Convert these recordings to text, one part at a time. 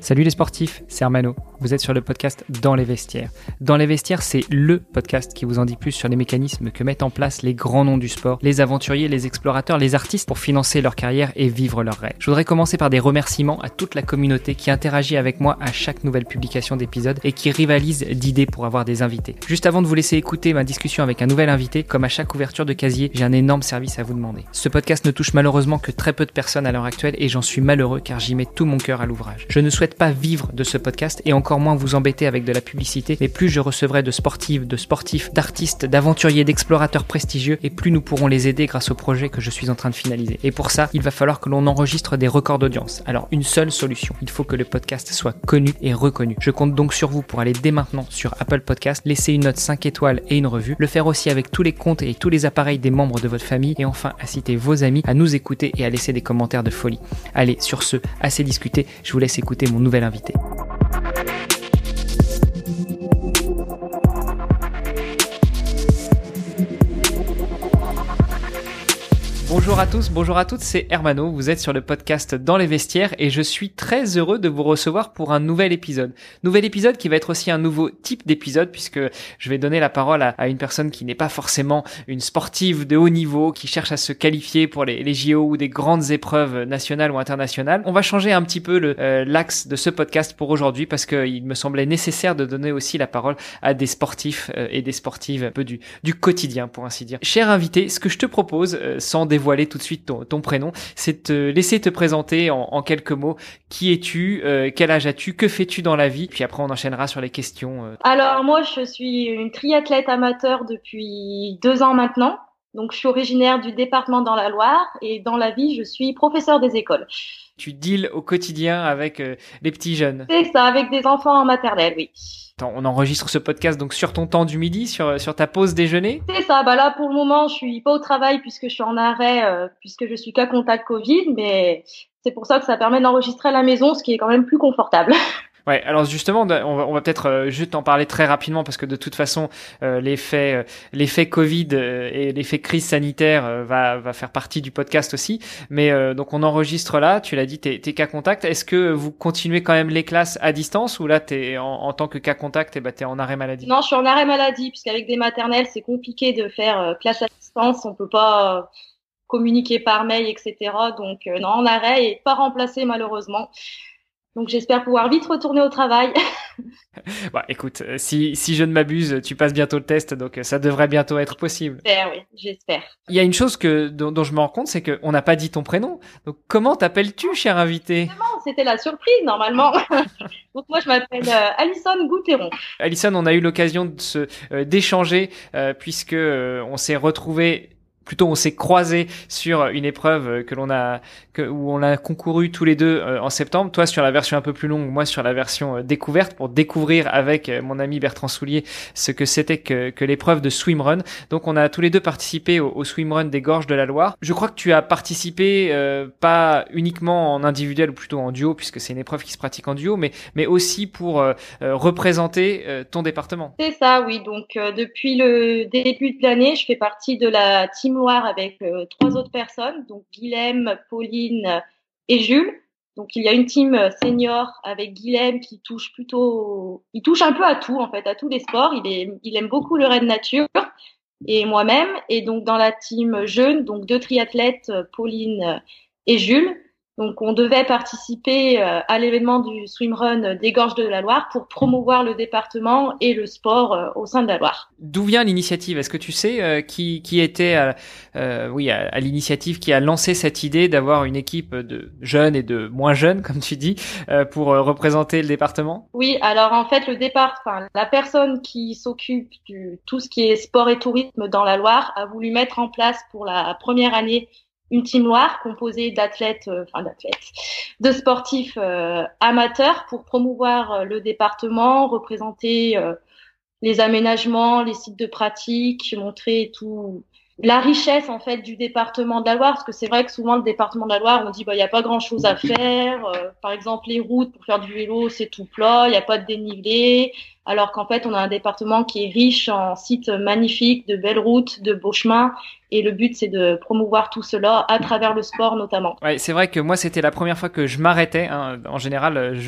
Salut les sportifs, c'est Armano. Vous êtes sur le podcast Dans les vestiaires. Dans les vestiaires, c'est LE podcast qui vous en dit plus sur les mécanismes que mettent en place les grands noms du sport, les aventuriers, les explorateurs, les artistes pour financer leur carrière et vivre leurs rêves. Je voudrais commencer par des remerciements à toute la communauté qui interagit avec moi à chaque nouvelle publication d'épisode et qui rivalise d'idées pour avoir des invités. Juste avant de vous laisser écouter ma discussion avec un nouvel invité, comme à chaque ouverture de casier, j'ai un énorme service à vous demander. Ce podcast ne touche malheureusement que très peu de personnes à l'heure actuelle et j'en suis malheureux car j'y mets tout mon cœur à l'ouvrage. Je ne souhaite pas vivre de ce podcast et encore moins vous embêter avec de la publicité, mais plus je recevrai de sportives, de sportifs, d'artistes, d'aventuriers, d'explorateurs prestigieux et plus nous pourrons les aider grâce au projet que je suis en train de finaliser. Et pour ça, il va falloir que l'on enregistre des records d'audience. Alors une seule solution, il faut que le podcast soit connu et reconnu. Je compte donc sur vous pour aller dès maintenant sur Apple Podcast, laisser une note 5 étoiles et une revue, le faire aussi avec tous les comptes et tous les appareils des membres de votre famille et enfin inciter vos amis à nous écouter et à laisser des commentaires de folie. Allez, sur ce, assez discuté, je vous laisse écouter mon nouvel invité. Bonjour à tous, bonjour à toutes, c'est Hermano, vous êtes sur le podcast Dans les vestiaires et je suis très heureux de vous recevoir pour un nouvel épisode. Nouvel épisode qui va être aussi un nouveau type d'épisode puisque je vais donner la parole à, une personne qui n'est pas forcément une sportive de haut niveau, qui cherche à se qualifier pour les, JO ou des grandes épreuves nationales ou internationales. On va changer un petit peu euh, l'axe de ce podcast pour aujourd'hui parce qu'il me semblait nécessaire de donner aussi la parole à des sportifs euh, et des sportives un peu du, quotidien pour ainsi dire. Ce que je te propose, euh, sans dévoiler tout de suite ton, prénom, c'est te laisser te présenter en, quelques mots. Qui es-tu euh, Quel âge as-tu Que fais-tu dans la vie? Puis après, on enchaînera sur les questions. Euh. Alors moi, je suis une triathlète amateur depuis deux ans maintenant. Donc, je suis originaire du département dans la Loire et dans la vie, je suis professeur des écoles. Tu deals au quotidien avec euh, les petits jeunes. C'est ça, avec des enfants en maternelle, oui. On enregistre ce podcast donc sur ton temps du midi, sur, sur ta pause déjeuner? C'est ça, bah là pour le moment je suis pas au travail puisque je suis en arrêt, euh, puisque je suis qu'à contact Covid, mais c'est pour ça que ça permet d'enregistrer à la maison, ce qui est quand même plus confortable. Ouais, alors justement, on va, peut-être euh, juste en parler très rapidement parce que de toute façon, euh, l'effet, euh, Covid et l'effet crise sanitaire va, faire partie du podcast aussi. Mais donc on enregistre là, tu l'as dit, t'es, t'es cas contact. Est-ce que vous continuez quand même les classes à distance ou là t'es en, tant que cas contact et bah t'es en arrêt maladie? Non, je suis en arrêt maladie puisqu'avec des maternelles c'est compliqué de faire classe à distance. On peut pas communiquer par mail, etc. Donc non, en arrêt et pas remplacé malheureusement. Donc j'espère pouvoir vite retourner au travail. bah, écoute, euh, si, si je ne m'abuse, tu passes bientôt le test, donc euh, ça devrait bientôt être possible. J'espère, oui, j'espère. Il y a une chose que dont, je me rends compte, c'est qu'on n'a pas dit ton prénom. Donc comment t'appelles-tu, cher invité? C'était la surprise normalement. donc moi je m'appelle euh, Alison Gouteron. Alison, on a eu l'occasion de se d'échanger puisque on s'est retrouvé plutôt on s'est croisé sur une épreuve que l'on a que, où on a concouru tous les deux euh, en septembre. Toi sur la version un peu plus longue moi sur la version euh, découverte pour découvrir avec euh, mon ami Bertrand Soulier ce que c'était que, que l'épreuve de swimrun. Donc on a tous les deux participé au, au swimrun des gorges de la Loire. Je crois que tu as participé pas uniquement en individuel ou plutôt en duo puisque c'est une épreuve qui se pratique en duo mais mais aussi pour représenter ton département. C'est ça oui. Donc depuis le début de l'année je fais partie de la team avec euh, trois autres personnes, donc Guilhem, Pauline et Jules. Donc il y a une team senior avec Guilhem qui touche plutôt, il touche un peu à tout en fait, à tous les sports. Il aime beaucoup le raid nature et moi-même. Et donc dans la team jeune, donc deux triathlètes, Pauline et Jules. Donc, on devait participer euh, à l'événement du swimrun des Gorges de la Loire pour promouvoir le département et le sport euh, au sein de la Loire. D'où vient l'initiative? Est-ce que tu sais euh, qui, qui était, oui, à, l'initiative qui a lancé cette idée d'avoir une équipe de jeunes et de moins jeunes, comme tu dis, pour représenter le département? Oui, alors en fait, le départ, enfin, la personne qui s'occupe de tout ce qui est sport et tourisme dans la Loire a voulu mettre en place pour la première année une team noire composée d'athlètes, euh, enfin d'athlètes, de sportifs euh, amateurs pour promouvoir euh, le département, représenter les aménagements, les sites de pratique, montrer tout la richesse en fait du département de la Loire, parce que c'est vrai que souvent le département de la Loire, on dit bah il y a pas grand chose à faire. par exemple les routes pour faire du vélo c'est tout plat, il n'y a pas de dénivelé. Alors qu'en fait, on a un département qui est riche en sites magnifiques, de belles routes, de beaux chemins. Et le but, c'est de promouvoir tout cela à travers le sport notamment. Ouais, c'est vrai que moi, c'était la première fois que je m'arrêtais. Hein. En général,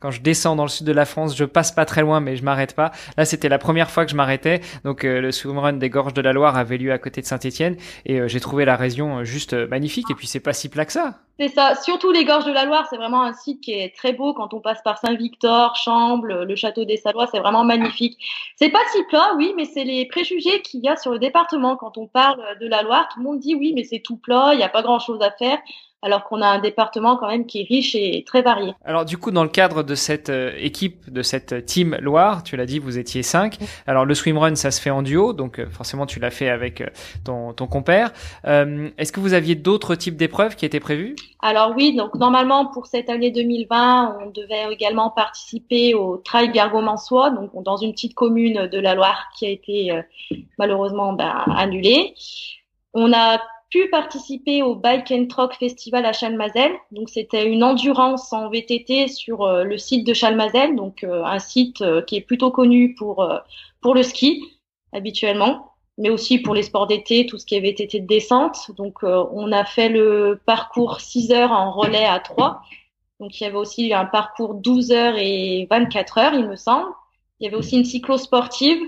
quand je descends dans le sud de la France, je passe pas très loin, mais je m'arrête pas. Là, c'était la première fois que je m'arrêtais. Donc, euh, le swimrun des Gorges de la Loire avait lieu à côté de Saint-Étienne, et euh, j'ai trouvé la région euh, juste magnifique. Et puis, c'est pas si plat que ça. C'est ça. Surtout les Gorges de la Loire, c'est vraiment un site qui est très beau quand on passe par Saint-Victor, Chambles, le château des Salois, c'est vraiment magnifique. C'est pas si plat, oui, mais c'est les préjugés qu'il y a sur le département quand on parle de la Loire. Tout le monde dit oui, mais c'est tout plat, il n'y a pas grand chose à faire alors qu'on a un département quand même qui est riche et très varié. Alors du coup, dans le cadre de cette euh, équipe, de cette team Loire, tu l'as dit, vous étiez cinq. Alors le swimrun, ça se fait en duo, donc euh, forcément tu l'as fait avec euh, ton, ton compère. Est-ce que vous aviez d'autres types d'épreuves qui étaient prévues? Alors oui, donc normalement pour cette année 2020, on devait également participer au Trail Gargomansois, donc dans une petite commune de la Loire qui a été malheureusement ben, annulée. On a pu participer au Bike and Truck Festival à Chalmazel. Donc c'était une endurance en VTT sur euh, le site de Chalmazel, donc euh, un site euh, qui est plutôt connu pour pour le ski habituellement, mais aussi pour les sports d'été, tout ce qui est VTT de descente. Donc on a fait le parcours 6 heures en relais à 3. Donc il y avait aussi un parcours 12 heures et 24 heures, il me semble. Il y avait aussi une cyclo-sportive,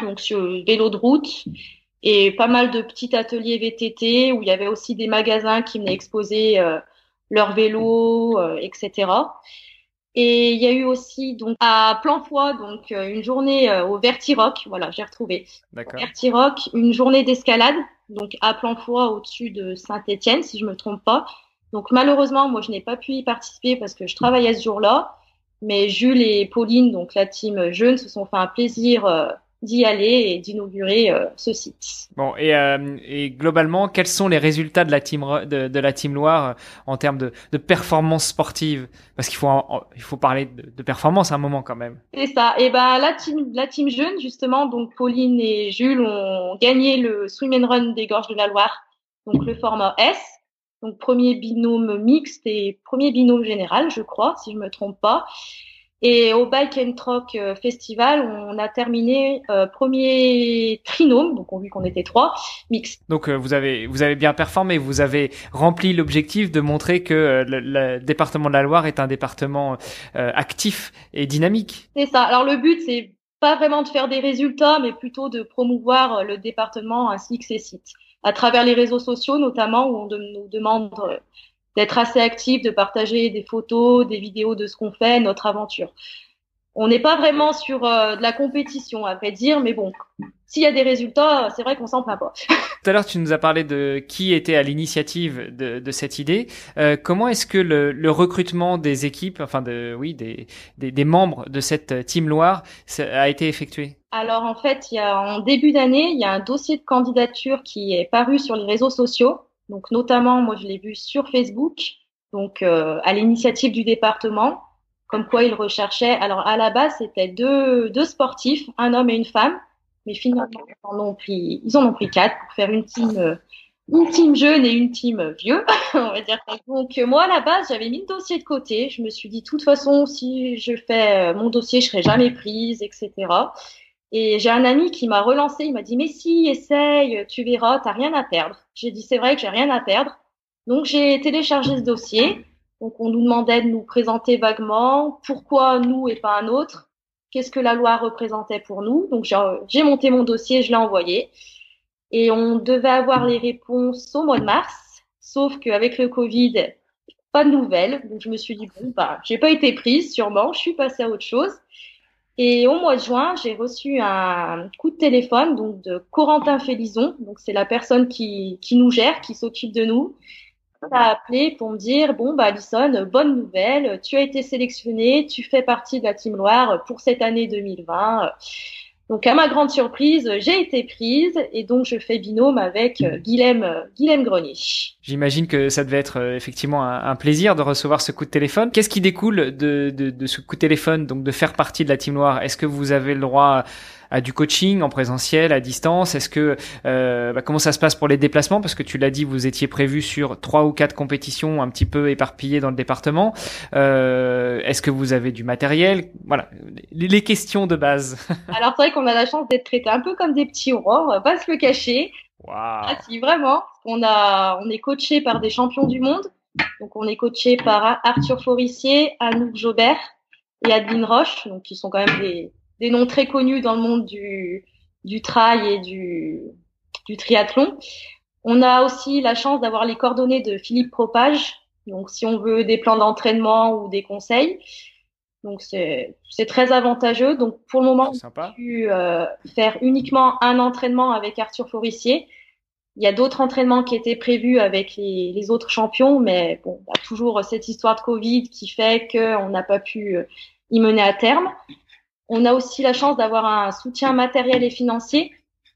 donc sur vélo de route et pas mal de petits ateliers VTT où il y avait aussi des magasins qui venaient exposer euh, leurs vélos, euh, etc. Et il y a eu aussi donc à Planfoy donc euh, une journée au Vertirock, voilà, j'ai retrouvé. Vertirock, une journée d'escalade donc à Planfoy au-dessus de Saint-Étienne si je me trompe pas. Donc malheureusement, moi je n'ai pas pu y participer parce que je travaillais ce jour-là, mais Jules et Pauline donc la team jeune se sont fait un plaisir d'y aller et d'inaugurer euh, ce site. Bon, et, euh, et, globalement, quels sont les résultats de la team de, de la team Loire euh, en termes de, de performance sportive? Parce qu'il faut il faut parler de, de, performance à un moment quand même. C'est ça. Et ben la team la team jeune justement, donc Pauline et Jules ont gagné le swim and run des Gorges de la Loire, donc le format S. Donc premier binôme mixte et premier binôme général, je crois, si je me trompe pas. Et au Bike and Truck euh, Festival, on a terminé euh, premier trinôme, donc on vu qu'on était trois, mix. Donc euh, vous avez vous avez bien performé, vous avez rempli l'objectif de montrer que le, département de la Loire est un département actif et dynamique. C'est ça. Alors le but c'est pas vraiment de faire des résultats, mais plutôt de promouvoir le département ainsi que ses sites à travers les réseaux sociaux notamment où on nous demande d'être assez actif, de partager des photos, des vidéos de ce qu'on fait, notre aventure. On n'est pas vraiment sur euh, de la compétition, à vrai dire, mais bon, s'il y a des résultats, c'est vrai qu'on s'en plaint pas. Tout à l'heure, tu nous as parlé de qui était à l'initiative de, de, cette idée. Euh, comment est-ce que le, le, recrutement des équipes, enfin de, oui, des, des, des membres de cette Team Loire a été effectué? Alors en fait, il y a en début d'année, il y a un dossier de candidature qui est paru sur les réseaux sociaux donc notamment, moi je l'ai vu sur Facebook, donc euh, à l'initiative du département, comme quoi ils recherchaient. Alors à la base, c'était deux, deux sportifs, un homme et une femme, mais finalement ils en ont pris, ils en ont pris quatre pour faire une team, euh, une team jeune et une team vieux, on va dire. Donc moi à la base, j'avais mis le dossier de côté. Je me suis dit, de toute façon, si je fais euh, mon dossier, je serai jamais prise, etc. Et j'ai un ami qui m'a relancé, il m'a dit mais si, essaye, tu verras, t'as rien à perdre. J'ai dit c'est vrai que j'ai rien à perdre. Donc j'ai téléchargé ce dossier. Donc on nous demandait de nous présenter vaguement pourquoi nous et pas un autre, qu'est-ce que la loi représentait pour nous? Donc j'ai monté mon dossier, je l'ai envoyé et on devait avoir les réponses au mois de mars. Sauf qu'avec le Covid, pas de nouvelles. Donc je me suis dit bon bah j'ai pas été prise sûrement, je suis passée à autre chose. Et au mois de juin, j'ai reçu un coup de téléphone donc de Corentin Félison, donc c'est la personne qui, qui nous gère, qui s'occupe de nous. M'a appelé pour me dire bon bah Alison, bonne nouvelle, tu as été sélectionnée, tu fais partie de la Team Loire pour cette année 2020. Donc à ma grande surprise, j'ai été prise et donc je fais binôme avec euh, Guilhem, euh, Guilhem Grenier. J'imagine que ça devait être euh, effectivement un, plaisir de recevoir ce coup de téléphone. Qu'est-ce qui découle de, de, de, ce coup de téléphone, donc de faire partie de la Team Noire? Est-ce que vous avez le droit à du coaching en présentiel, à distance? Est-ce que euh, bah, comment ça se passe pour les déplacements? Parce que tu l'as dit, vous étiez prévu sur trois ou quatre compétitions un petit peu éparpillées dans le département. Euh, Est-ce que vous avez du matériel? Voilà, les, questions de base. Alors c'est vrai qu'on a la chance d'être traités un peu comme des petits rois, on va pas se le cacher. Wow. Ah si, vraiment. On a, on est coaché par des champions du monde. Donc on est coaché par Arthur Forissier, Anouk Jobert et Adeline Roche, donc qui sont quand même des, des noms très connus dans le monde du, du trail et du, du triathlon. On a aussi la chance d'avoir les coordonnées de Philippe Propage. Donc, si on veut des plans d'entraînement ou des conseils, donc c'est très avantageux. Donc, pour le moment, on a pu euh, faire uniquement un entraînement avec Arthur Forissier. Il y a d'autres entraînements qui étaient prévus avec les, les autres champions, mais bon, a toujours cette histoire de Covid qui fait qu'on n'a pas pu euh, y mener à terme. On a aussi la chance d'avoir un soutien matériel et financier.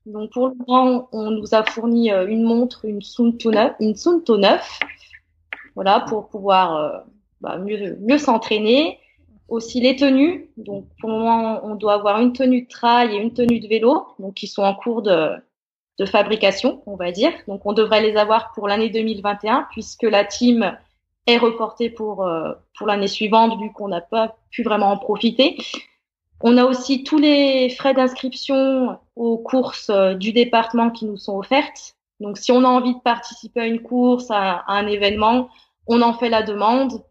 Donc pour le moment, on nous a fourni euh, une montre, une Sunto 9, une Sunto 9, voilà, pour pouvoir euh, bah, mieux, mieux s'entraîner. Aussi les tenues. Donc pour le moment, on doit avoir une tenue de trail et une tenue de vélo, donc qui sont en cours de, de fabrication, on va dire. Donc on devrait les avoir pour l'année 2021, puisque la team est reportée pour euh, pour l'année suivante, vu qu'on n'a pas pu vraiment en profiter. On a aussi tous les frais d'inscription aux courses euh, du département qui nous sont offertes. Donc, si on a envie de participer à une course, à, un événement, on en fait la demande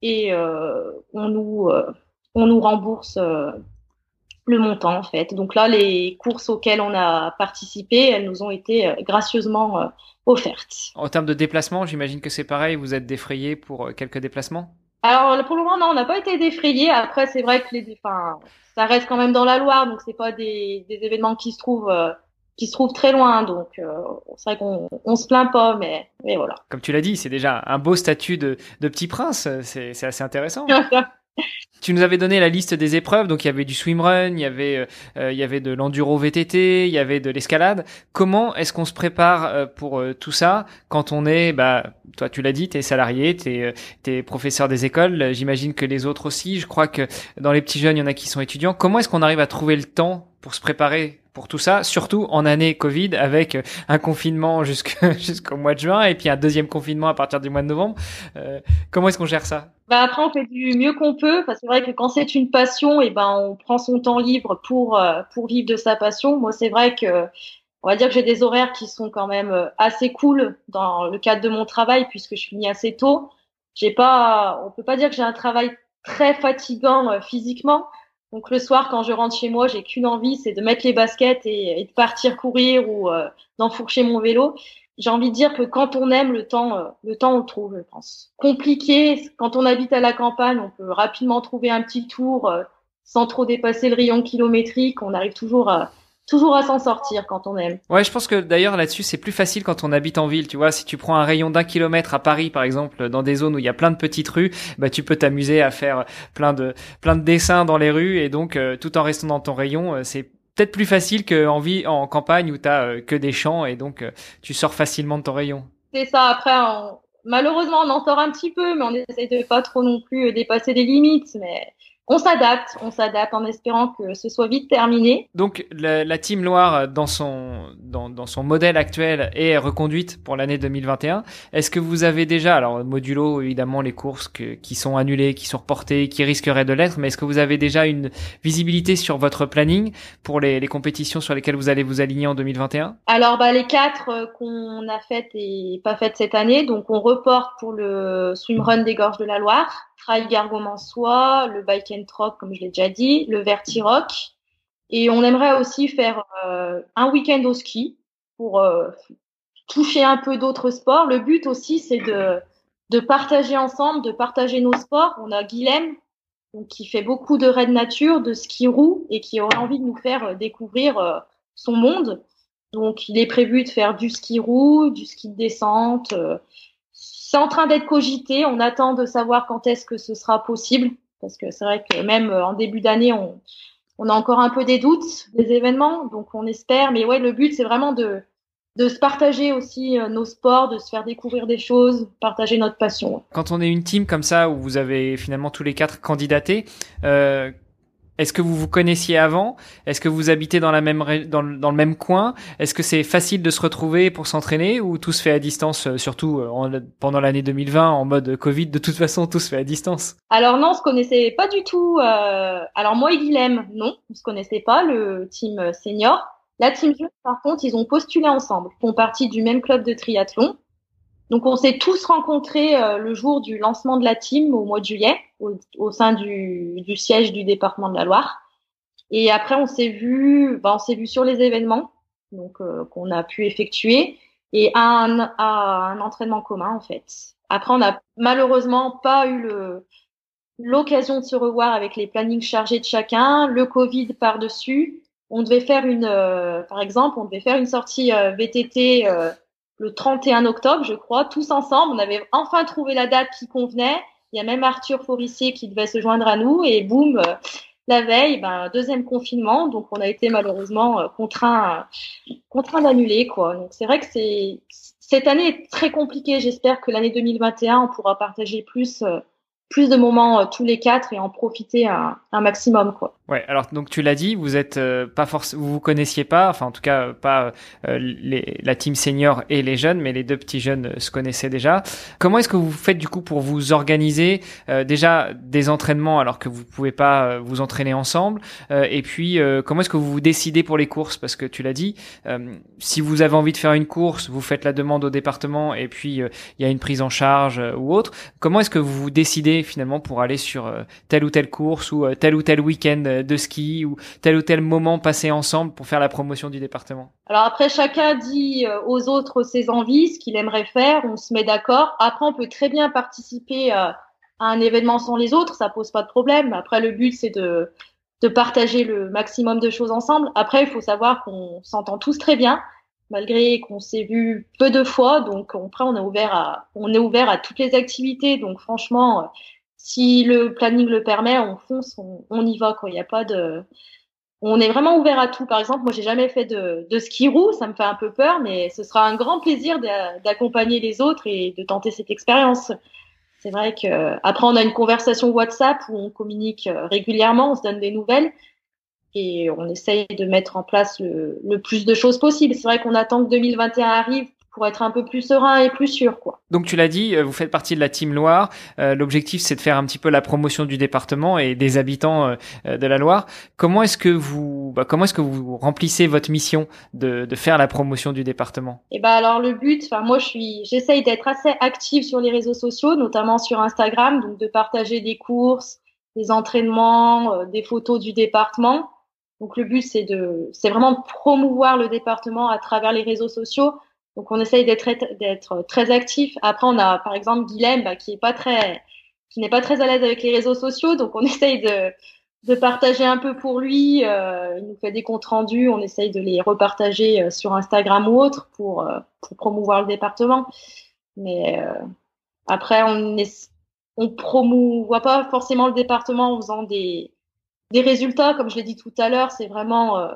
et euh, on nous euh, on nous rembourse le montant en fait. Donc là, les courses auxquelles on a participé, elles nous ont été gracieusement offertes. En termes de déplacement, j'imagine que c'est pareil. Vous êtes défrayé pour quelques déplacements? Alors pour le moment non, on n'a pas été défrayé. Après c'est vrai que les, enfin, ça reste quand même dans la Loire, donc c'est pas des, des événements qui se trouvent euh, qui se trouvent très loin. Donc euh, c'est vrai qu'on on se plaint pas, mais mais voilà. Comme tu l'as dit, c'est déjà un beau statut de, de petit prince. C'est assez intéressant. Tu nous avais donné la liste des épreuves, donc il y avait du swimrun, il y avait euh, il y avait de l'enduro VTT, il y avait de l'escalade. Comment est-ce qu'on se prépare euh, pour euh, tout ça quand on est bah toi tu l'as dit, tu es salarié, tu es, es, professeur des écoles, j'imagine que les autres aussi, je crois que dans les petits jeunes, il y en a qui sont étudiants. Comment est-ce qu'on arrive à trouver le temps pour se préparer pour tout ça, surtout en année Covid avec un confinement jusqu'au mois de juin et puis un deuxième confinement à partir du mois de novembre. Euh, comment est-ce qu'on gère ça? Bah Après, on fait du mieux qu'on peut c'est vrai que quand c'est une passion, et eh ben on prend son temps libre pour euh, pour vivre de sa passion. Moi, c'est vrai que on va dire que j'ai des horaires qui sont quand même euh, assez cool dans le cadre de mon travail puisque je finis assez tôt. J'ai pas, on peut pas dire que j'ai un travail très fatigant physiquement, donc le soir, quand je rentre chez moi, j'ai qu'une envie, c'est de mettre les baskets et, de partir courir ou euh, d'enfourcher mon vélo. J'ai envie de dire que quand on aime le temps, euh, le temps on le trouve, je pense. Compliqué, quand on habite à la campagne, on peut rapidement trouver un petit tour euh, sans trop dépasser le rayon kilométrique. On arrive toujours à, toujours à s'en sortir quand on aime. Ouais, je pense que d'ailleurs là-dessus c'est plus facile quand on habite en ville. Tu vois, si tu prends un rayon d'un kilomètre à Paris par exemple, dans des zones où il y a plein de petites rues, bah tu peux t'amuser à faire plein de plein de dessins dans les rues et donc euh, tout en restant dans ton rayon, euh, c'est peut-être plus facile qu'en vie en campagne où t'as euh, que des champs et donc tu sors facilement de ton rayon. C'est ça. Après, malheureusement on en sort un petit peu, mais on essaie de pas trop non plus dépasser les limites, mais on s'adapte, on s'adapte en espérant que ce soit vite terminé. Donc la, la Team Loire dans son dans, dans, son modèle actuel est reconduite pour l'année 2021. Est-ce que vous avez déjà alors modulo évidemment les courses que, qui sont annulées, qui sont reportées, qui risqueraient de l'être, mais est-ce que vous avez déjà une visibilité sur votre planning pour les, les compétitions sur lesquelles vous allez vous aligner en 2021 Alors bah les quatre euh, qu'on a faites et pas faites cette année, donc on reporte pour le swimrun des gorges de la Loire trail Gargomansois, le bike and troc, comme je l'ai déjà dit, le vertirock. Et on aimerait aussi faire euh, un week-end au ski pour euh, toucher un peu d'autres sports. Le but aussi, c'est de, de partager ensemble, de partager nos sports. On a Guilhem, qui fait beaucoup de raids nature, de ski roue et qui aurait envie de nous faire euh, découvrir son monde. Donc, il est prévu de faire du ski roue, du ski de descente, c'est en train d'être cogité. On attend de savoir quand est-ce que ce sera possible. Parce que c'est vrai que même euh, en début d'année, on, a encore un peu des doutes des événements. Donc on espère. Mais ouais, le but, c'est vraiment de, de se partager aussi euh, nos sports, de se faire découvrir des choses, partager notre passion. Quand on est une team comme ça, où vous avez finalement tous les quatre candidatés, euh, Est-ce que vous vous connaissiez avant? Est-ce que vous habitez dans, la même dans, dans le même coin? Est-ce que c'est facile de se retrouver pour s'entraîner ou tout se fait à distance, euh, surtout euh, pendant l'année 2020 en mode Covid? De toute façon, tout se fait à distance. Alors non, on se connaissait pas du tout. Euh... Alors moi et Guilhem, non, on se connaissait pas, le team senior. La team jeune, par contre, ils ont postulé ensemble. Font partie du même club de triathlon. Donc on s'est tous rencontrés euh, le jour du lancement de la team au mois de juillet au, sein du, du, siège du département de la Loire. Et après on s'est vu, bah, on s'est vu sur les événements donc euh, qu'on a pu effectuer et à un, à un entraînement commun en fait. Après on n'a malheureusement pas eu le l'occasion de se revoir avec les plannings chargés de chacun, le Covid par dessus. On devait faire une, euh, par exemple, on devait faire une sortie VTT le 31 octobre, je crois, tous ensemble. On avait enfin trouvé la date qui convenait. Il y a même Arthur Forissier qui devait se joindre à nous et boum, euh, la veille, ben, deuxième confinement. Donc, on a été malheureusement euh, contraint, contraint d'annuler, quoi. Donc, c'est vrai que c'est, cette année est très compliquée. J'espère que l'année 2021, on pourra partager plus euh, plus de moments tous les quatre et en profiter un, un maximum quoi. Ouais, alors donc tu l'as dit, vous êtes euh, pas forcément vous vous connaissiez pas, enfin en tout cas pas euh, les, la team senior et les jeunes, mais les deux petits jeunes se connaissaient déjà. Comment est-ce que vous faites du coup pour vous organiser déjà des entraînements alors que vous pouvez pas vous entraîner ensemble et puis comment est-ce que vous vous décidez pour les courses? Parce que tu l'as dit, si vous avez envie de faire une course, vous faites la demande au département et puis il y a une prise en charge ou autre. Comment est-ce que vous vous décidez finalement pour aller sur euh, telle ou telle course ou euh, tel ou tel week-end euh, de ski ou tel ou tel moment passé ensemble pour faire la promotion du département Alors après, chacun dit aux autres ses envies, ce qu'il aimerait faire, on se met d'accord. Après, on peut très bien participer à un événement sans les autres, ça pose pas de problème. Après, le but, c'est de, de partager le maximum de choses ensemble. Après, il faut savoir qu'on s'entend tous très bien malgré qu'on s'est vu peu de fois. Donc après, on est ouvert à, on est ouvert à toutes les activités. Donc franchement, si le planning le permet, on fonce, on, y va. Quoi. Il n'y a pas de, on est vraiment ouvert à tout. Par exemple, moi, j'ai jamais fait de, de ski roue, ça me fait un peu peur, mais ce sera un grand plaisir d'accompagner les autres et de tenter cette expérience. C'est vrai que après, on a une conversation WhatsApp où on communique régulièrement, on se donne des nouvelles et on essaye de mettre en place le, le plus de choses possible. C'est vrai qu'on attend que 2021 arrive pour être un peu plus serein et plus sûr quoi. Donc tu l'as dit, euh, vous faites partie de la Team Loire. Euh, l'objectif c'est de faire un petit peu la promotion du département et des habitants euh, de la Loire. Comment est-ce que vous bah, comment est-ce que vous remplissez votre mission de, de faire la promotion du département? Et eh ben alors le but, enfin moi je suis j'essaye d'être assez active sur les réseaux sociaux, notamment sur Instagram, donc de partager des courses, des entraînements, des photos du département. Donc le but c'est de c'est vraiment promouvoir le département à travers les réseaux sociaux donc on essaye d'être très actif. Après on a par exemple Guilhem bah, qui est pas très qui n'est pas très à l'aise avec les réseaux sociaux, donc on essaye de de partager un peu pour lui. Euh, il nous fait des comptes rendus, on essaye de les repartager euh, sur Instagram ou autre pour euh, pour promouvoir le département. Mais euh, après on est on promouvoit pas forcément le département en faisant des des résultats, comme je l'ai dit tout à l'heure, c'est vraiment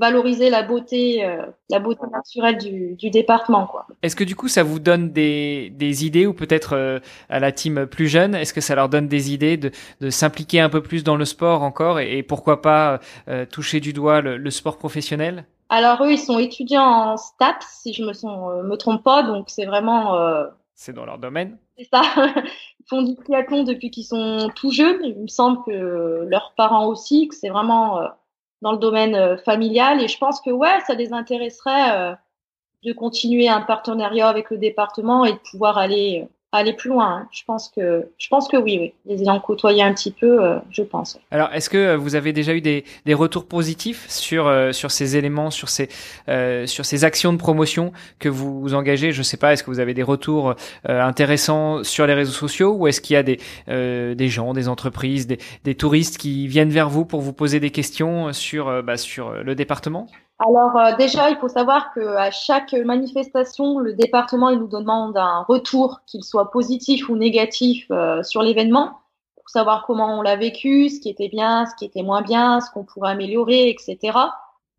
valoriser la beauté, euh, la beauté naturelle du, du département. Quoi. Est-ce que du coup, ça vous donne des, des idées ou peut-être euh, à la team plus jeune, est-ce que ça leur donne des idées de, de s'impliquer un peu plus dans le sport encore et, pourquoi pas euh, toucher du doigt le, le, sport professionnel? Alors eux, ils sont étudiants en STAPS, si je me, me trompe pas, donc c'est vraiment... c'est dans leur domaine C'est ça. Ils font du triathlon depuis qu'ils sont tout jeunes. Il me semble que leurs parents aussi, que c'est vraiment dans le domaine euh, familial. Et je pense que ouais, ça les intéresserait euh, de continuer un partenariat avec le département et de pouvoir aller euh, aller plus loin. Hein. Je pense que je pense que oui, oui. Les ayant côtoyé un petit peu, je pense. Alors, est-ce que vous avez déjà eu des, des retours positifs sur sur ces éléments, sur ces euh, sur ces actions de promotion que vous, vous engagez? Je sais pas. Est-ce que vous avez des retours intéressants sur les réseaux sociaux ou est-ce qu'il y a des des gens, des entreprises, des, des touristes qui viennent vers vous pour vous poser des questions sur bah, sur le département? Alors euh, déjà, il faut savoir que à chaque manifestation, le département il nous demande un retour, qu'il soit positif ou négatif, euh, sur l'événement, pour savoir comment on l'a vécu, ce qui était bien, ce qui était moins bien, ce qu'on pourrait améliorer, etc.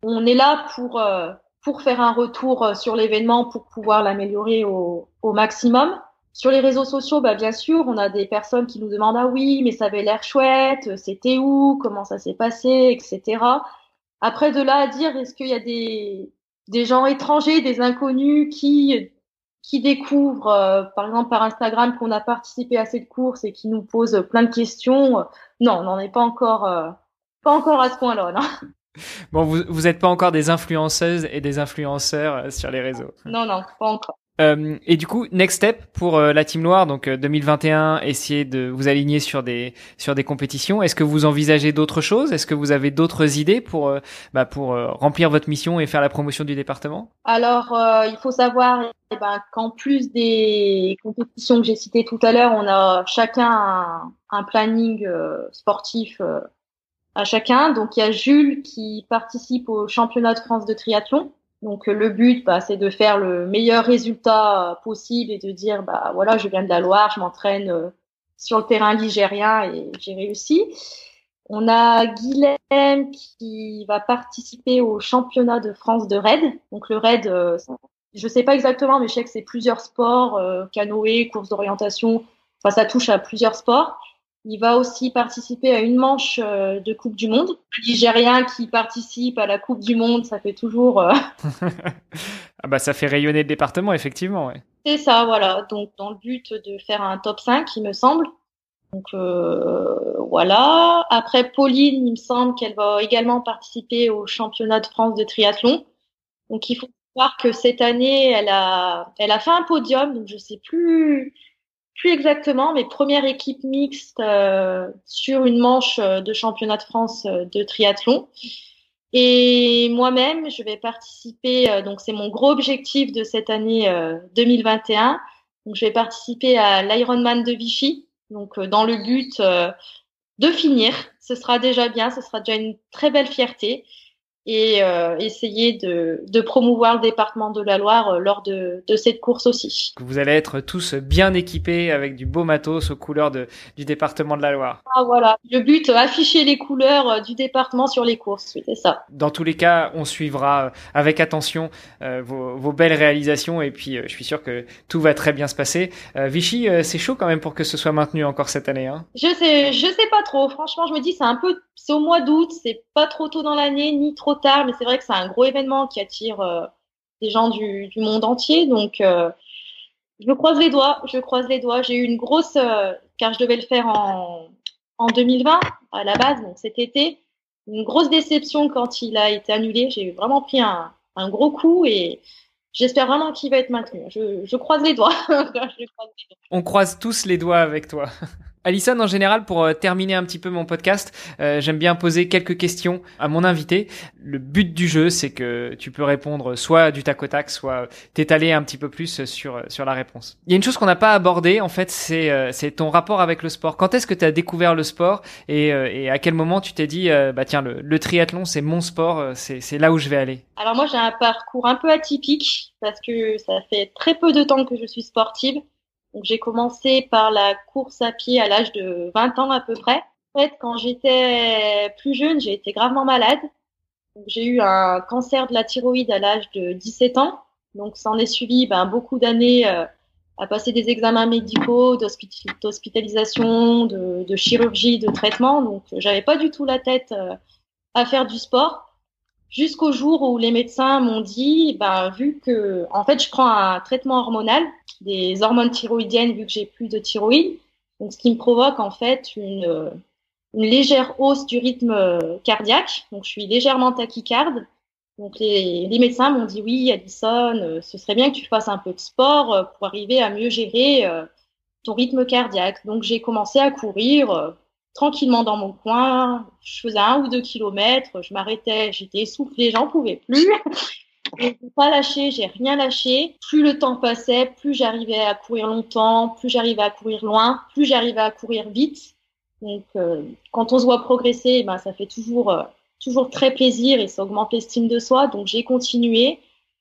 On est là pour euh, pour faire un retour sur l'événement, pour pouvoir l'améliorer au, au maximum. Sur les réseaux sociaux, bah, bien sûr, on a des personnes qui nous demandent ah oui, mais ça avait l'air chouette, c'était où, comment ça s'est passé, etc. Après, de là à dire, est-ce qu'il y a des, des gens étrangers, des inconnus qui qui découvrent, euh, par exemple par Instagram, qu'on a participé à cette course et qui nous posent plein de questions. non, on n'en est pas encore, euh, pas encore à ce point-là. Bon, vous vous n'êtes pas encore des influenceuses et des influenceurs euh, sur les réseaux. Non, non, pas encore. Euh, et du coup, next step pour euh, la Team Loire, donc 2021, essayer de vous aligner sur des sur des compétitions. Est-ce que vous envisagez d'autres choses? Est-ce que vous avez d'autres idées pour bah, pour remplir votre mission et faire la promotion du département? Alors, il faut savoir eh ben, qu'en plus des compétitions que j'ai citées tout à l'heure, on a chacun un, un planning sportif à chacun. Donc il y a Jules qui participe au championnat de France de triathlon. Donc le but, bah, c'est de faire le meilleur résultat possible et de dire, bah voilà, je viens de la Loire, je m'entraîne euh, sur le terrain ligérien et j'ai réussi. On a Guilhem qui va participer au championnat de France de raid. Donc le raid, euh, je sais pas exactement, mais je sais que c'est plusieurs sports, euh, canoë, course d'orientation. Enfin, ça touche à plusieurs sports. Il va aussi participer à une manche euh, de Coupe du Monde. Nigérien qui participe à la Coupe du Monde, ça fait toujours. Euh, ah bah ça fait rayonner le département, effectivement. Ouais. C'est ça, voilà. Donc dans le but de faire un top 5, il me semble. Donc euh, voilà. Après Pauline, il me semble qu'elle va également participer au championnat de France de triathlon. Donc il faut savoir que cette année, elle a, elle a fait un podium. Donc je sais plus plus exactement, mais première équipe mixte euh, sur une manche euh, de championnat de France euh, de triathlon. Et moi-même, je vais participer, donc c'est mon gros objectif de cette année 2021. Donc je vais participer à l'Ironman de Vichy, donc dans le but de finir. Ce sera déjà bien, ce sera déjà une très belle fierté et euh, essayer de, de, promouvoir le département de la Loire euh, lors de, de, cette course aussi. Vous allez être tous bien équipés avec du beau matos aux couleurs de, du département de la Loire. Ah voilà, le but, afficher les couleurs euh, du département sur les courses, c'est ça. Dans tous les cas, on suivra avec attention vos, vos, belles réalisations et puis je suis sûr que tout va très bien se passer. Vichy, c'est chaud quand même pour que ce soit maintenu encore cette année. Hein je sais, je sais pas trop. Franchement, je me dis c'est un peu, c'est au mois d'août, c'est pas trop tôt dans l'année ni trop tard, mais c'est vrai que c'est un gros événement qui attire euh, des gens du, monde entier. Donc, euh, je croise les doigts, je croise les doigts. J'ai eu une grosse, euh, car je devais le faire en, en 2020 à la base, donc cet été, une grosse déception quand il a été annulé. J'ai vraiment pris un, un gros coup et j'espère vraiment qu'il va être maintenu. Je, je croise les doigts. On croise tous les doigts avec toi. Alison, en général, pour euh, terminer un petit peu mon podcast, euh, j'aime bien poser quelques questions à mon invité. Le but du jeu, c'est que tu peux répondre soit du tac au tac, soit t'étaler un petit peu plus sur sur la réponse. Il y a une chose qu'on n'a pas abordée, en fait, c'est euh, ton rapport avec le sport. Quand est-ce que tu as découvert le sport et, et à quel moment tu t'es dit, bah tiens, le, le triathlon, c'est mon sport, c'est là où je vais aller? Alors moi, j'ai un parcours un peu atypique parce que ça fait très peu de temps que je suis sportive. Donc j'ai commencé par la course à pied à l'âge de 20 ans à peu près. En fait, quand j'étais plus jeune, j'ai été gravement malade. J'ai eu un cancer de la thyroïde à l'âge de 17 ans. Donc ça en est suivi ben, beaucoup d'années euh, à passer des examens médicaux, d'hospitalisation, de, chirurgie, de traitement. Donc j'avais pas du tout la tête euh, à faire du sport jusqu'au jour où les médecins m'ont dit, ben, vu que, en fait, je prends un traitement hormonal, des hormones thyroïdiennes, vu que j'ai plus de thyroïde, donc ce qui me provoque en fait une, une légère hausse du rythme cardiaque, donc je suis légèrement tachycarde. Donc les, les médecins m'ont dit oui, Alison, euh, ce serait bien que tu fasses un peu de sport euh, pour arriver à mieux gérer euh, ton rythme cardiaque. Donc j'ai commencé à courir tranquillement dans mon coin. Je faisais un ou deux kilomètres, je m'arrêtais, j'étais essoufflée, j'en pouvais plus. J'ai pas lâché, j'ai rien lâché. Plus le temps passait, plus j'arrivais à courir longtemps, plus j'arrivais à courir loin, plus j'arrivais à courir vite. Donc, euh, quand on se voit progresser, ben, ça fait toujours, euh, toujours très plaisir et ça augmente l'estime de soi. Donc, j'ai continué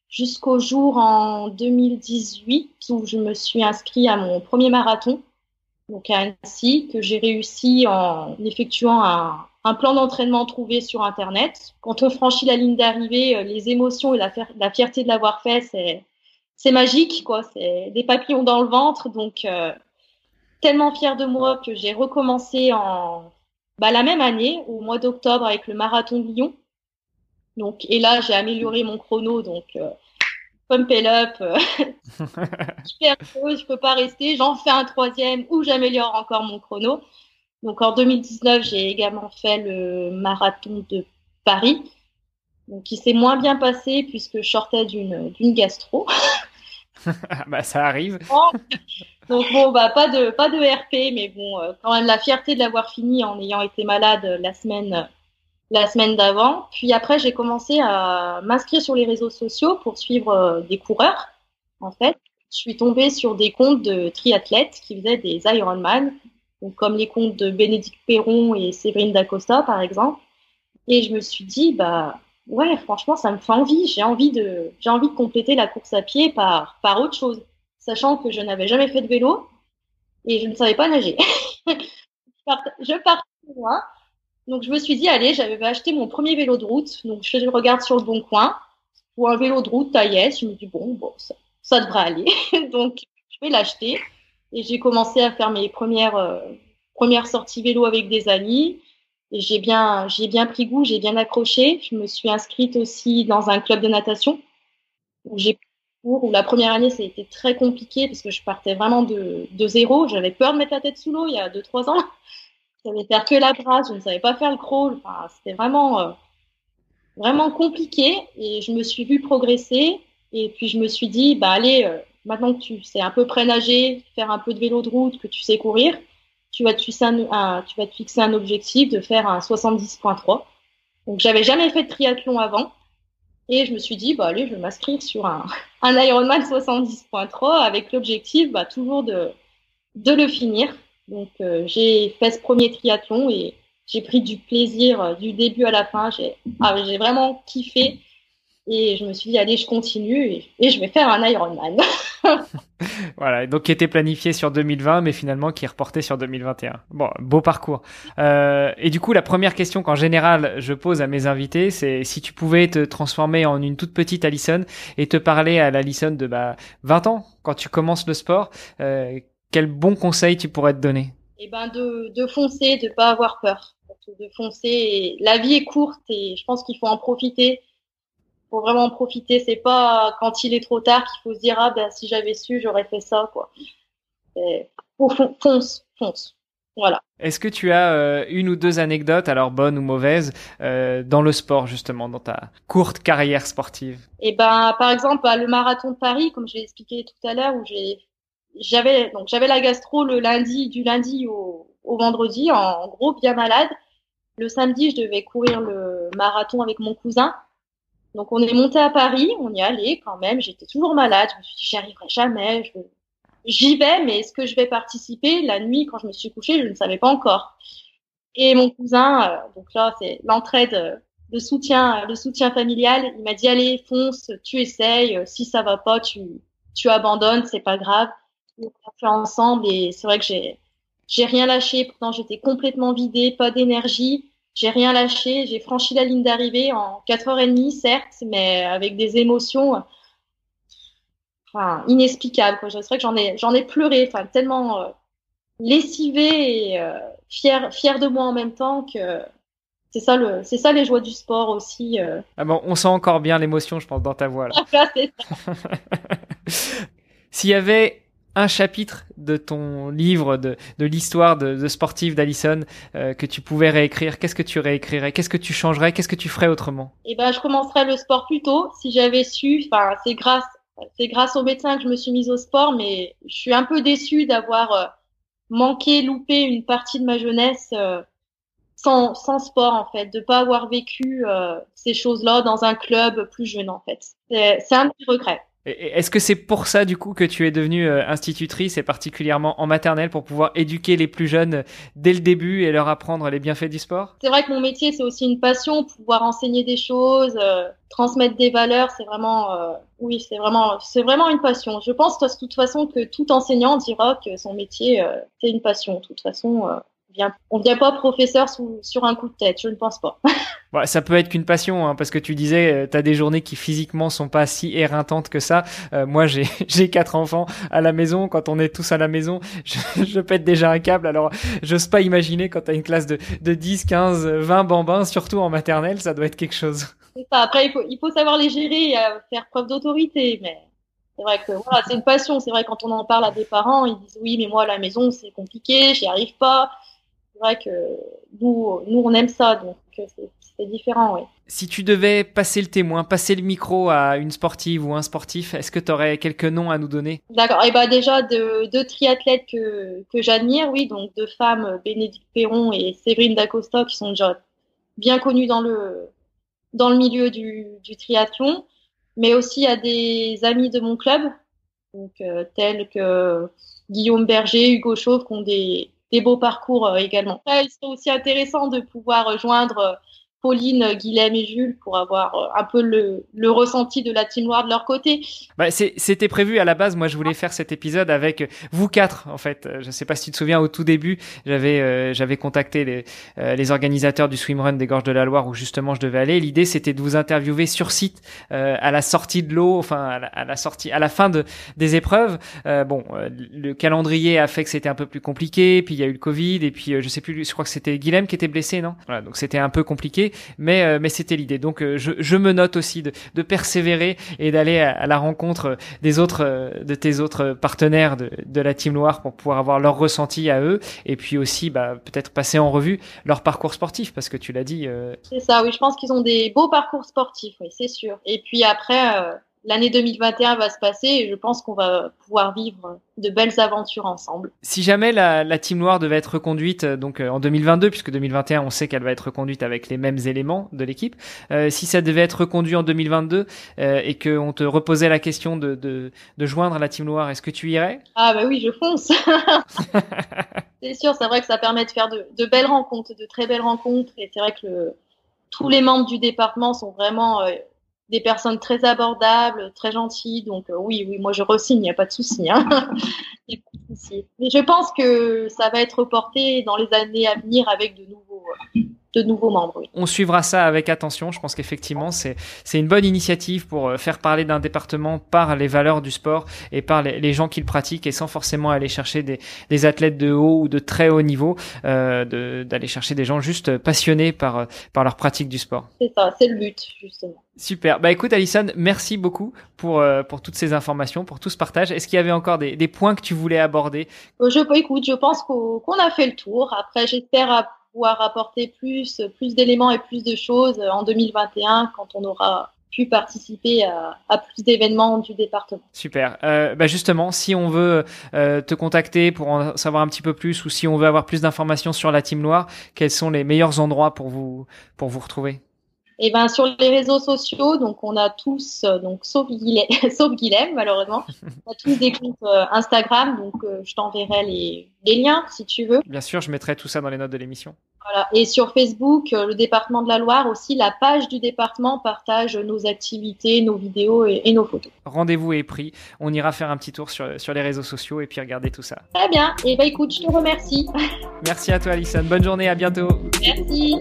jusqu'au jour en 2018 où je me suis inscrit à mon premier marathon donc à Annecy, que j'ai réussi en effectuant un, plan d'entraînement trouvé sur Internet. Quand on franchit la ligne d'arrivée, euh, les émotions et la, fierté de l'avoir fait, c'est magique, quoi. C'est des papillons dans le ventre. Donc, tellement fière de moi que j'ai recommencé en bah, la même année, au mois d'octobre, avec le marathon de Lyon. Donc, et là, j'ai amélioré mon chrono. Donc, pump it up. super heureux, je peux pas rester. J'en fais un troisième ou j'améliore encore mon chrono. Donc en 2019, j'ai également fait le marathon de Paris, donc qui s'est moins bien passé puisque je sortais d'une gastro. bah ça arrive. Donc bon bah pas de pas de RP, mais bon euh, quand même la fierté de l'avoir fini en ayant été malade la semaine la semaine d'avant. Puis après j'ai commencé à m'inscrire sur les réseaux sociaux pour suivre euh, des coureurs. En fait, je suis tombée sur des comptes de triathlètes qui faisaient des Ironman donc comme les comptes de Bénédicte Perron et Séverine Dacosta, par exemple. Et je me suis dit, bah ouais, franchement, ça me fait envie. J'ai envie de, j'ai envie de compléter la course à pied par, par autre chose, sachant que je n'avais jamais fait de vélo et je ne savais pas nager. je partais loin. Donc je me suis dit, allez, j'avais acheté mon premier vélo de route. Donc je regarde sur le bon coin pour un vélo de route taillesse. Je me dis, bon, bon, ça, devrait aller. donc je vais l'acheter. Et j'ai commencé à faire mes premières, euh, premières sorties vélo avec des amis. J'ai bien, j'ai bien pris goût, j'ai bien accroché. Je me suis inscrite aussi dans un club de natation où j'ai cours. Où la première année, ça a été très compliqué parce que je partais vraiment de, de zéro. J'avais peur de mettre la tête sous l'eau il y a deux, trois ans. Je savais faire que la brasse, je ne savais pas faire le crawl. Enfin, c'était vraiment, euh, vraiment compliqué. Et je me suis vue progresser. Et puis je me suis dit, bah allez, euh, maintenant que tu sais un peu près faire un peu de vélo de route, que tu sais courir, tu vas te fixer un, tu vas te fixer un objectif de faire un 70.3. Donc j'avais jamais fait de triathlon avant et je me suis dit bah allez je vais m'inscrire sur un, un Ironman 70.3 avec l'objectif bah toujours de de le finir. Donc euh, j'ai fait ce premier triathlon et j'ai pris du plaisir euh, du début à la fin. J'ai ah, j'ai vraiment kiffé. Et je me suis dit, allez, je continue et, je vais faire un Ironman. voilà, donc qui était planifié sur 2020, mais finalement qui est reporté sur 2021. Bon, beau parcours. Euh, et du coup, la première question qu'en général je pose à mes invités, c'est si tu pouvais te transformer en une toute petite Alison et te parler à l'Alison de bah, 20 ans, quand tu commences le sport, quel bon conseil tu pourrais te donner? Eh ben, de, de foncer, de pas avoir peur. De foncer. La vie est courte et je pense qu'il faut en profiter faut vraiment en profiter. C'est pas quand il est trop tard qu'il faut se dire ah ben si j'avais su j'aurais fait ça quoi. fonce, fonce. Voilà. Est-ce que tu as euh, une ou deux anecdotes, alors bonnes ou mauvaises, euh, dans le sport justement, dans ta courte carrière sportive? Eh ben, par exemple, le marathon de Paris, comme je l'ai expliqué tout à l'heure, où j'ai, j'avais donc j'avais la gastro le lundi, du lundi au, au vendredi, en gros bien malade. Le samedi, je devais courir le marathon avec mon cousin. Donc on est monté à Paris, on y allait quand même. J'étais toujours malade. Je me suis dit j'y arriverai jamais. J'y vais, mais est-ce que je vais participer? La nuit, quand je me suis couchée, je ne savais pas encore. Et mon cousin, euh, donc là c'est l'entraide, euh, le soutien, le soutien familial. Il m'a dit allez fonce, tu essayes. Si ça va pas, tu tu abandonnes, c'est pas grave. On a fait ensemble et c'est vrai que j'ai j'ai rien lâché. Pourtant j'étais complètement vidée, pas d'énergie. J'ai rien lâché, j'ai franchi la ligne d'arrivée en 4h30, certes, mais avec des émotions enfin, inexplicables. Quoi. Je vrai que j'en ai, j'en ai pleuré, enfin, tellement euh, lessivée et euh, fière, fière de moi en même temps que c'est ça, le, c'est ça les joies du sport aussi. Euh. Ah bon, on sent encore bien l'émotion, je pense, dans ta voix. Là. S'il y avait un chapitre de ton livre, de, de l'histoire de, sportif d'Alison euh, que tu pouvais réécrire, qu'est-ce que tu réécrirais? Qu'est-ce que tu changerais? Qu'est-ce que tu ferais autrement? Eh ben, je commencerais le sport plus tôt si j'avais su. Enfin, c'est grâce, c'est grâce au médecin que je me suis mise au sport, mais je suis un peu déçue d'avoir euh, manqué, loupé une partie de ma jeunesse euh, sans, sans sport en fait, de pas avoir vécu ces choses-là dans un club plus jeune en fait. C'est un petit regret. Est-ce que c'est pour ça du coup que tu es devenue euh, institutrice et particulièrement en maternelle pour pouvoir éduquer les plus jeunes dès le début et leur apprendre les bienfaits du sport? C'est vrai que mon métier c'est aussi une passion, pouvoir enseigner des choses, euh, transmettre des valeurs, c'est vraiment euh, oui, c'est vraiment c'est vraiment une passion. Je pense de toute façon que tout enseignant dira que son métier c'est une passion. De toute façon on ne devient pas professeur sur un coup de tête, je ne pense pas. ça peut être qu'une passion, hein, parce que tu disais, euh, tu as des journées qui physiquement sont pas si éreintantes que ça. Euh, moi, j'ai quatre enfants à la maison. Quand on est tous à la maison, je, je pète déjà un câble. Alors, j'ose pas imaginer quand tu as une classe de, de 10, 15, 20 bambins, surtout en maternelle, ça doit être quelque chose. Après, il faut, il faut savoir les gérer et euh, faire preuve d'autorité, mais c'est vrai que voilà, c'est une passion. C'est vrai quand on en parle à des parents, ils disent oui, mais moi à la maison c'est compliqué, j'y arrive pas. C'est vrai que nous, nous on aime ça, donc c'est différent, oui. Si tu devais passer le témoin, passer le micro à une sportive ou un sportif, est-ce que tu aurais quelques noms à nous donner? D'accord. Et eh ben déjà deux, deux triathlètes que, que j'admire, oui, donc deux femmes, Bénédicte Perron et Séverine Dacosta, qui sont déjà bien connues dans le dans le milieu du, du triathlon mais aussi à des amis de mon club, donc euh, tels que Guillaume Berger, Hugo Chauve, qui ont des, des beaux parcours euh, également. il serait aussi intéressant de pouvoir joindre Pauline, Guilhem et Jules pour avoir euh, un peu le, le ressenti de la team noire de leur côté. Bah, C'était prévu à la base. Moi, je voulais faire cet épisode avec vous quatre, en fait. Je ne sais pas si tu te souviens, au tout début, j'avais euh, j'avais contacté les, euh, les organisateurs du swimrun des Gorges de la Loire où justement je devais aller. L'idée, c'était de vous interviewer sur site à la sortie de l'eau, enfin à la, sortie, à la fin de, des épreuves. bon, le calendrier a fait que c'était un peu plus compliqué. Puis il y a eu le Covid et puis je sais plus, je crois que c'était Guilhem qui était blessé, non? Voilà, donc c'était un peu compliqué mais euh, mais c'était l'idée. Donc euh, je, me note aussi de, persévérer et d'aller à, la rencontre euh, de tes autres partenaires de, de la team Loire pour pouvoir avoir leur ressenti à eux et puis aussi bah, peut-être passer en revue leur parcours sportif parce que tu l'as dit. C'est ça, oui, je pense qu'ils ont des beaux parcours sportifs, oui, c'est sûr. Et puis après l'année 2021 va se passer et je pense qu'on va pouvoir vivre de belles aventures ensemble. Si jamais la, la Team Noire devait être reconduite euh, donc euh, en 2022, puisque 2021 on sait qu'elle va être reconduite avec les mêmes éléments de l'équipe, euh, si ça devait être reconduit en 2022 euh, et qu'on te reposait la question de, de, de joindre la Team Noire, est-ce que tu irais? Ah bah oui, je fonce. c'est sûr, c'est vrai que ça permet de faire de, de, belles rencontres, de très belles rencontres et c'est vrai que le, tous les membres du département sont vraiment des personnes très abordables, très gentilles. Donc euh, oui, oui, moi je re-signe, il n'y a pas de souci. Hein. Mais je pense que ça va être reporté dans les années à venir avec de nouveaux, de nouveaux membres. On suivra ça avec attention. Je pense qu'effectivement, c'est c'est une bonne initiative pour euh, faire parler d'un département par les valeurs du sport et par les, les gens qui le pratiquent et sans forcément aller chercher des, des athlètes de haut ou de très haut niveau, euh, d'aller chercher des gens juste passionnés par par leur pratique du sport. C'est ça, c'est le but justement. Super. Bah écoute Alison, merci beaucoup pour euh, pour toutes ces informations, pour tout ce partage. Est-ce qu'il y avait encore des, des points que tu voulais aborder? Euh, Je écoute, je pense qu'on a fait le tour. Après, j'espère pouvoir apporter plus, plus d'éléments et plus de choses en 2021 quand on aura pu participer à, plus d'événements du département. Super. Euh, bah justement, si on veut euh, te contacter pour en savoir un petit peu plus ou si on veut avoir plus d'informations sur la Team Noire, quels sont les meilleurs endroits pour vous pour vous retrouver? Et ben sur les réseaux sociaux, donc on a tous, euh, donc sauf Guilhem, sauf Guilhem malheureusement, on a tous des comptes euh, Instagram, donc euh, je t'enverrai les, les, liens si tu veux. Bien sûr, je mettrai tout ça dans les notes de l'émission. Voilà. Et sur Facebook, le département de la Loire aussi, la page du département partage nos activités, nos vidéos et, et nos photos. Rendez-vous est pris. On ira faire un petit tour sur, sur les réseaux sociaux et puis regarder tout ça. Très bien. Et ben écoute, je te remercie. Merci à toi, Alison. Bonne journée. À bientôt. Merci.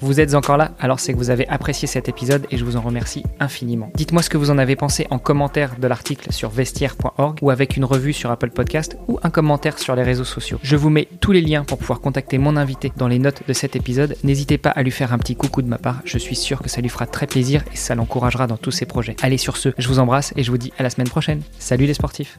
Vous êtes encore là, alors c'est que vous avez apprécié cet épisode et je vous en remercie infiniment. Dites-moi ce que vous en avez pensé en commentaire de l'article sur vestiaire.org ou avec une revue sur Apple Podcast ou un commentaire sur les réseaux sociaux. Je vous mets tous les liens pour pouvoir contacter mon invité dans les notes de cet épisode. N'hésitez pas à lui faire un petit coucou de ma part, je suis sûr que ça lui fera très plaisir et ça l'encouragera dans tous ses projets. Allez sur ce, je vous embrasse et je vous dis à la semaine prochaine. Salut les sportifs